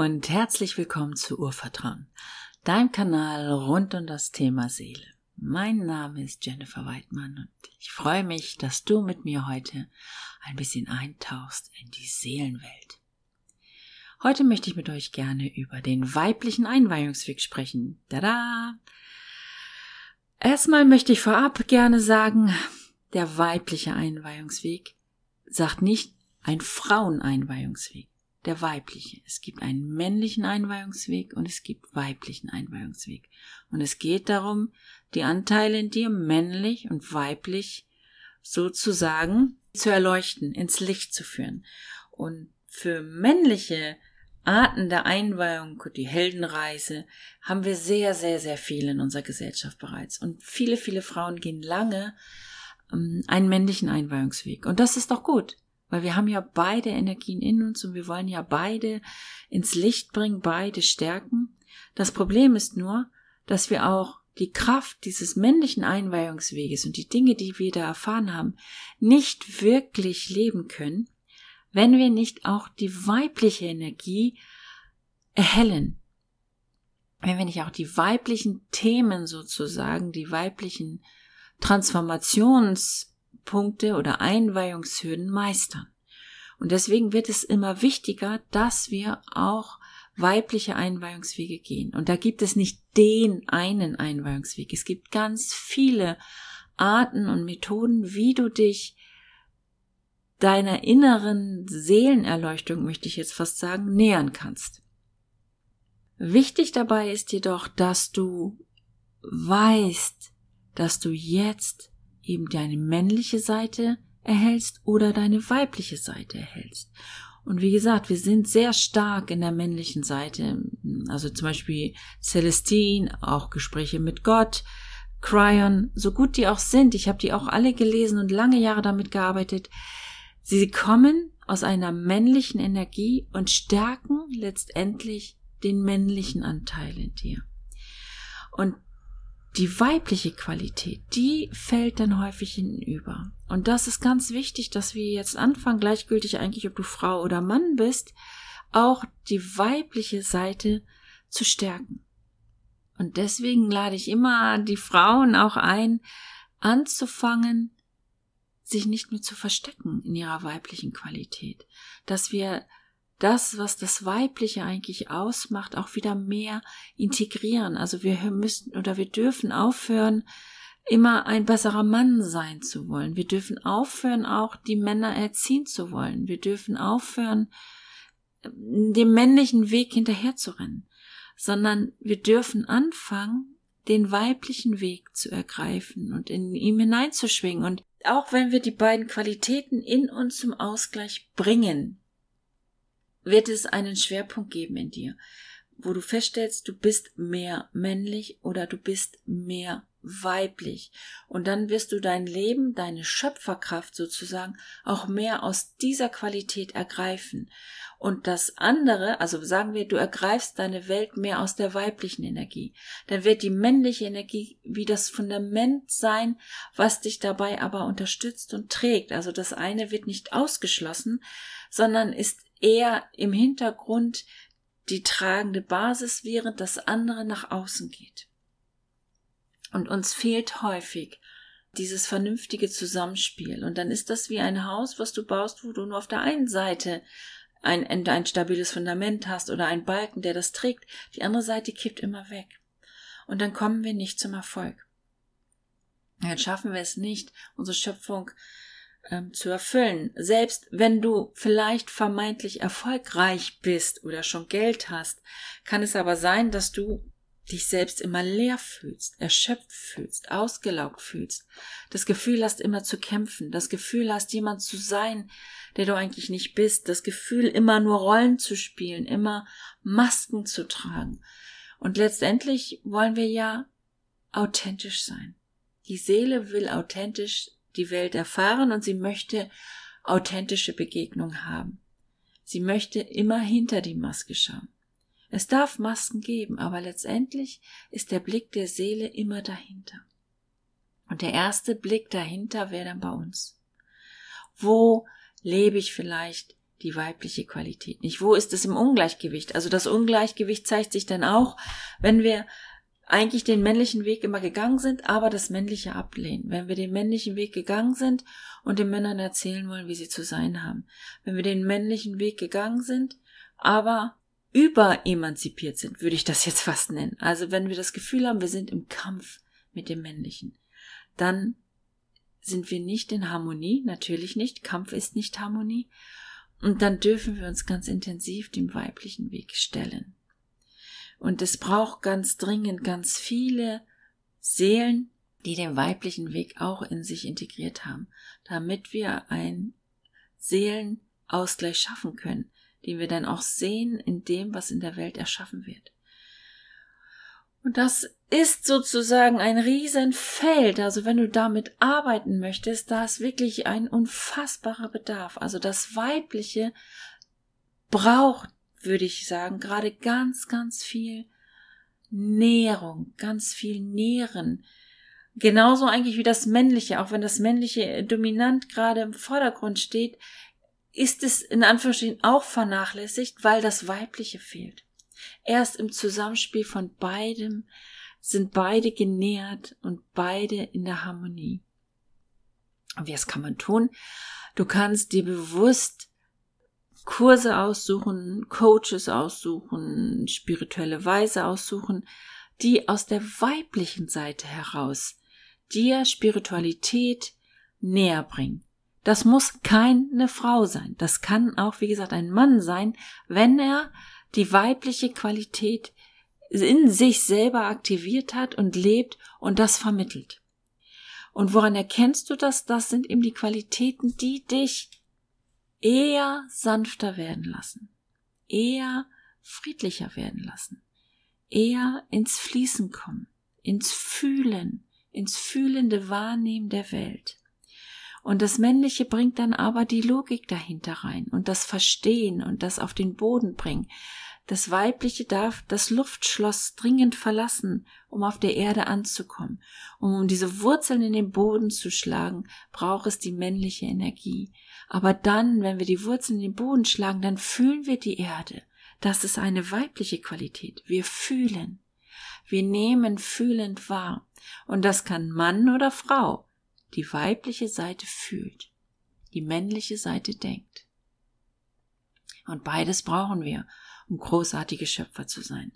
und herzlich willkommen zu Urvertrauen, deinem Kanal rund um das Thema Seele. Mein Name ist Jennifer Weidmann und ich freue mich, dass du mit mir heute ein bisschen eintauchst in die Seelenwelt. Heute möchte ich mit euch gerne über den weiblichen Einweihungsweg sprechen. Tada! Erstmal möchte ich vorab gerne sagen, der weibliche Einweihungsweg sagt nicht ein Fraueneinweihungsweg der weibliche. Es gibt einen männlichen Einweihungsweg und es gibt weiblichen Einweihungsweg. Und es geht darum, die Anteile in dir männlich und weiblich sozusagen zu erleuchten, ins Licht zu führen. Und für männliche Arten der Einweihung, die Heldenreise, haben wir sehr, sehr, sehr viel in unserer Gesellschaft bereits. Und viele, viele Frauen gehen lange ähm, einen männlichen Einweihungsweg. Und das ist doch gut. Weil wir haben ja beide Energien in uns und wir wollen ja beide ins Licht bringen, beide stärken. Das Problem ist nur, dass wir auch die Kraft dieses männlichen Einweihungsweges und die Dinge, die wir da erfahren haben, nicht wirklich leben können, wenn wir nicht auch die weibliche Energie erhellen. Wenn wir nicht auch die weiblichen Themen sozusagen, die weiblichen Transformations Punkte oder Einweihungshürden meistern. Und deswegen wird es immer wichtiger, dass wir auch weibliche Einweihungswege gehen. Und da gibt es nicht den einen Einweihungsweg. Es gibt ganz viele Arten und Methoden, wie du dich deiner inneren Seelenerleuchtung, möchte ich jetzt fast sagen, nähern kannst. Wichtig dabei ist jedoch, dass du weißt, dass du jetzt eben deine männliche Seite erhältst oder deine weibliche Seite erhältst. Und wie gesagt, wir sind sehr stark in der männlichen Seite, also zum Beispiel Celestine, auch Gespräche mit Gott, Cryon, so gut die auch sind, ich habe die auch alle gelesen und lange Jahre damit gearbeitet, sie kommen aus einer männlichen Energie und stärken letztendlich den männlichen Anteil in dir. Und die weibliche Qualität, die fällt dann häufig hinüber. Und das ist ganz wichtig, dass wir jetzt anfangen, gleichgültig eigentlich, ob du Frau oder Mann bist, auch die weibliche Seite zu stärken. Und deswegen lade ich immer die Frauen auch ein, anzufangen, sich nicht mehr zu verstecken in ihrer weiblichen Qualität, dass wir das, was das Weibliche eigentlich ausmacht, auch wieder mehr integrieren. Also wir müssen oder wir dürfen aufhören, immer ein besserer Mann sein zu wollen. Wir dürfen aufhören, auch die Männer erziehen zu wollen. Wir dürfen aufhören, dem männlichen Weg hinterherzurennen, sondern wir dürfen anfangen, den weiblichen Weg zu ergreifen und in ihm hineinzuschwingen. Und auch wenn wir die beiden Qualitäten in uns zum Ausgleich bringen, wird es einen Schwerpunkt geben in dir, wo du feststellst, du bist mehr männlich oder du bist mehr weiblich. Und dann wirst du dein Leben, deine Schöpferkraft sozusagen auch mehr aus dieser Qualität ergreifen. Und das andere, also sagen wir, du ergreifst deine Welt mehr aus der weiblichen Energie. Dann wird die männliche Energie wie das Fundament sein, was dich dabei aber unterstützt und trägt. Also das eine wird nicht ausgeschlossen, sondern ist eher im Hintergrund die tragende Basis, während das andere nach außen geht. Und uns fehlt häufig dieses vernünftige Zusammenspiel. Und dann ist das wie ein Haus, was du baust, wo du nur auf der einen Seite ein, ein stabiles Fundament hast oder ein Balken, der das trägt. Die andere Seite kippt immer weg. Und dann kommen wir nicht zum Erfolg. Dann schaffen wir es nicht, unsere Schöpfung ähm, zu erfüllen. Selbst wenn du vielleicht vermeintlich erfolgreich bist oder schon Geld hast, kann es aber sein, dass du dich selbst immer leer fühlst, erschöpft fühlst, ausgelaugt fühlst, das Gefühl hast, immer zu kämpfen, das Gefühl hast, jemand zu sein, der du eigentlich nicht bist, das Gefühl, immer nur Rollen zu spielen, immer Masken zu tragen. Und letztendlich wollen wir ja authentisch sein. Die Seele will authentisch die Welt erfahren und sie möchte authentische Begegnung haben. Sie möchte immer hinter die Maske schauen. Es darf Masken geben, aber letztendlich ist der Blick der Seele immer dahinter. Und der erste Blick dahinter wäre dann bei uns. Wo lebe ich vielleicht die weibliche Qualität nicht? Wo ist es im Ungleichgewicht? Also das Ungleichgewicht zeigt sich dann auch, wenn wir eigentlich den männlichen Weg immer gegangen sind, aber das männliche ablehnen. Wenn wir den männlichen Weg gegangen sind und den Männern erzählen wollen, wie sie zu sein haben. Wenn wir den männlichen Weg gegangen sind, aber überemanzipiert sind, würde ich das jetzt fast nennen. Also wenn wir das Gefühl haben, wir sind im Kampf mit dem männlichen, dann sind wir nicht in Harmonie, natürlich nicht. Kampf ist nicht Harmonie. Und dann dürfen wir uns ganz intensiv dem weiblichen Weg stellen. Und es braucht ganz dringend ganz viele Seelen, die den weiblichen Weg auch in sich integriert haben, damit wir einen Seelenausgleich schaffen können, den wir dann auch sehen in dem, was in der Welt erschaffen wird. Und das ist sozusagen ein Riesenfeld. Also wenn du damit arbeiten möchtest, da ist wirklich ein unfassbarer Bedarf. Also das Weibliche braucht, würde ich sagen, gerade ganz, ganz viel Nährung, ganz viel Nähren. Genauso eigentlich wie das Männliche, auch wenn das Männliche dominant gerade im Vordergrund steht, ist es in Anführungsstrichen auch vernachlässigt, weil das Weibliche fehlt. Erst im Zusammenspiel von beidem sind beide genährt und beide in der Harmonie. Und wie es kann man tun? Du kannst dir bewusst Kurse aussuchen, Coaches aussuchen, spirituelle Weise aussuchen, die aus der weiblichen Seite heraus dir Spiritualität näher bringen. Das muss keine Frau sein. Das kann auch, wie gesagt, ein Mann sein, wenn er die weibliche Qualität in sich selber aktiviert hat und lebt und das vermittelt. Und woran erkennst du das? Das sind eben die Qualitäten, die dich eher sanfter werden lassen, eher friedlicher werden lassen, eher ins Fließen kommen, ins Fühlen, ins fühlende Wahrnehmen der Welt. Und das Männliche bringt dann aber die Logik dahinter rein und das Verstehen und das auf den Boden bringen. Das Weibliche darf das Luftschloss dringend verlassen, um auf der Erde anzukommen. Um, diese Wurzeln in den Boden zu schlagen, braucht es die männliche Energie. Aber dann, wenn wir die Wurzeln in den Boden schlagen, dann fühlen wir die Erde. Das ist eine weibliche Qualität. Wir fühlen. Wir nehmen fühlend wahr. Und das kann Mann oder Frau. Die weibliche Seite fühlt. Die männliche Seite denkt. Und beides brauchen wir, um großartige Schöpfer zu sein.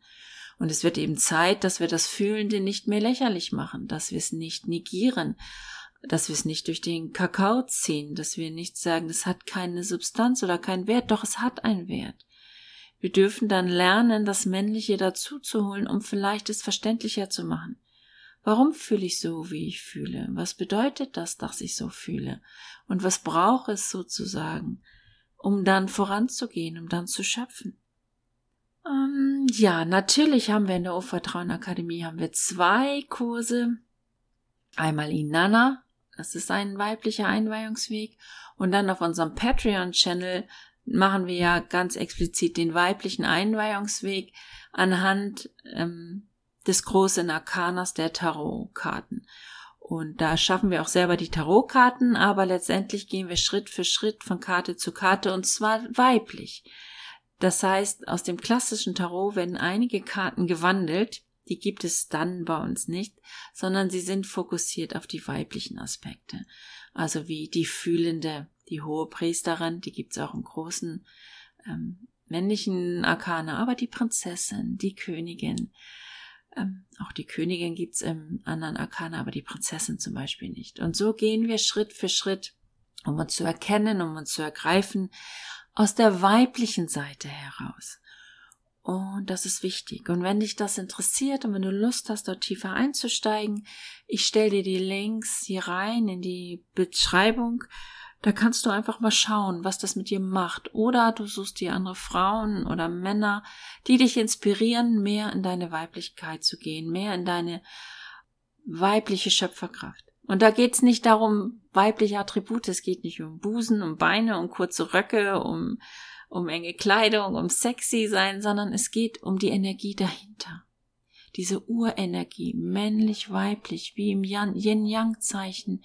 Und es wird eben Zeit, dass wir das Fühlende nicht mehr lächerlich machen, dass wir es nicht negieren, dass wir es nicht durch den Kakao ziehen, dass wir nicht sagen, es hat keine Substanz oder keinen Wert, doch es hat einen Wert. Wir dürfen dann lernen, das Männliche dazu zu holen, um vielleicht es verständlicher zu machen. Warum fühle ich so, wie ich fühle? Was bedeutet das, dass ich so fühle? Und was braucht es sozusagen, um dann voranzugehen, um dann zu schöpfen? Ähm, ja, natürlich haben wir in der Urvertrauen Akademie haben wir zwei Kurse. Einmal Inanna, das ist ein weiblicher Einweihungsweg. Und dann auf unserem Patreon-Channel machen wir ja ganz explizit den weiblichen Einweihungsweg anhand ähm, des großen Arkanas der Tarotkarten. Und da schaffen wir auch selber die Tarotkarten, aber letztendlich gehen wir Schritt für Schritt von Karte zu Karte und zwar weiblich. Das heißt, aus dem klassischen Tarot werden einige Karten gewandelt, die gibt es dann bei uns nicht, sondern sie sind fokussiert auf die weiblichen Aspekte. Also wie die fühlende, die hohe Priesterin, die gibt's auch im großen ähm, männlichen Arkane, aber die Prinzessin, die Königin, ähm, auch die Königin gibt's im anderen Arkane, aber die Prinzessin zum Beispiel nicht. Und so gehen wir Schritt für Schritt, um uns zu erkennen, um uns zu ergreifen, aus der weiblichen Seite heraus. Und das ist wichtig. Und wenn dich das interessiert und wenn du Lust hast, dort tiefer einzusteigen, ich stelle dir die Links hier rein in die Beschreibung. Da kannst du einfach mal schauen, was das mit dir macht. Oder du suchst dir andere Frauen oder Männer, die dich inspirieren, mehr in deine Weiblichkeit zu gehen, mehr in deine weibliche Schöpferkraft. Und da geht's nicht darum, weibliche Attribute, es geht nicht um Busen, um Beine, um kurze Röcke, um um enge Kleidung, um sexy sein, sondern es geht um die Energie dahinter. Diese Urenergie, männlich, weiblich, wie im Yin-Yang-Zeichen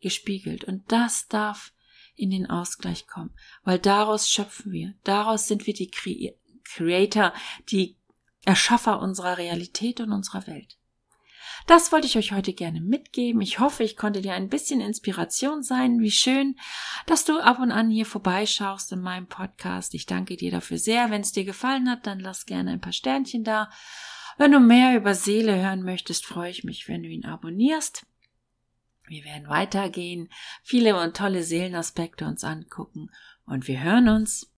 gespiegelt. Und das darf in den Ausgleich kommen, weil daraus schöpfen wir, daraus sind wir die Creator, die Erschaffer unserer Realität und unserer Welt. Das wollte ich euch heute gerne mitgeben. Ich hoffe, ich konnte dir ein bisschen Inspiration sein. Wie schön, dass du ab und an hier vorbeischaust in meinem Podcast. Ich danke dir dafür sehr. Wenn es dir gefallen hat, dann lass gerne ein paar Sternchen da. Wenn du mehr über Seele hören möchtest, freue ich mich, wenn du ihn abonnierst. Wir werden weitergehen, viele und tolle Seelenaspekte uns angucken und wir hören uns.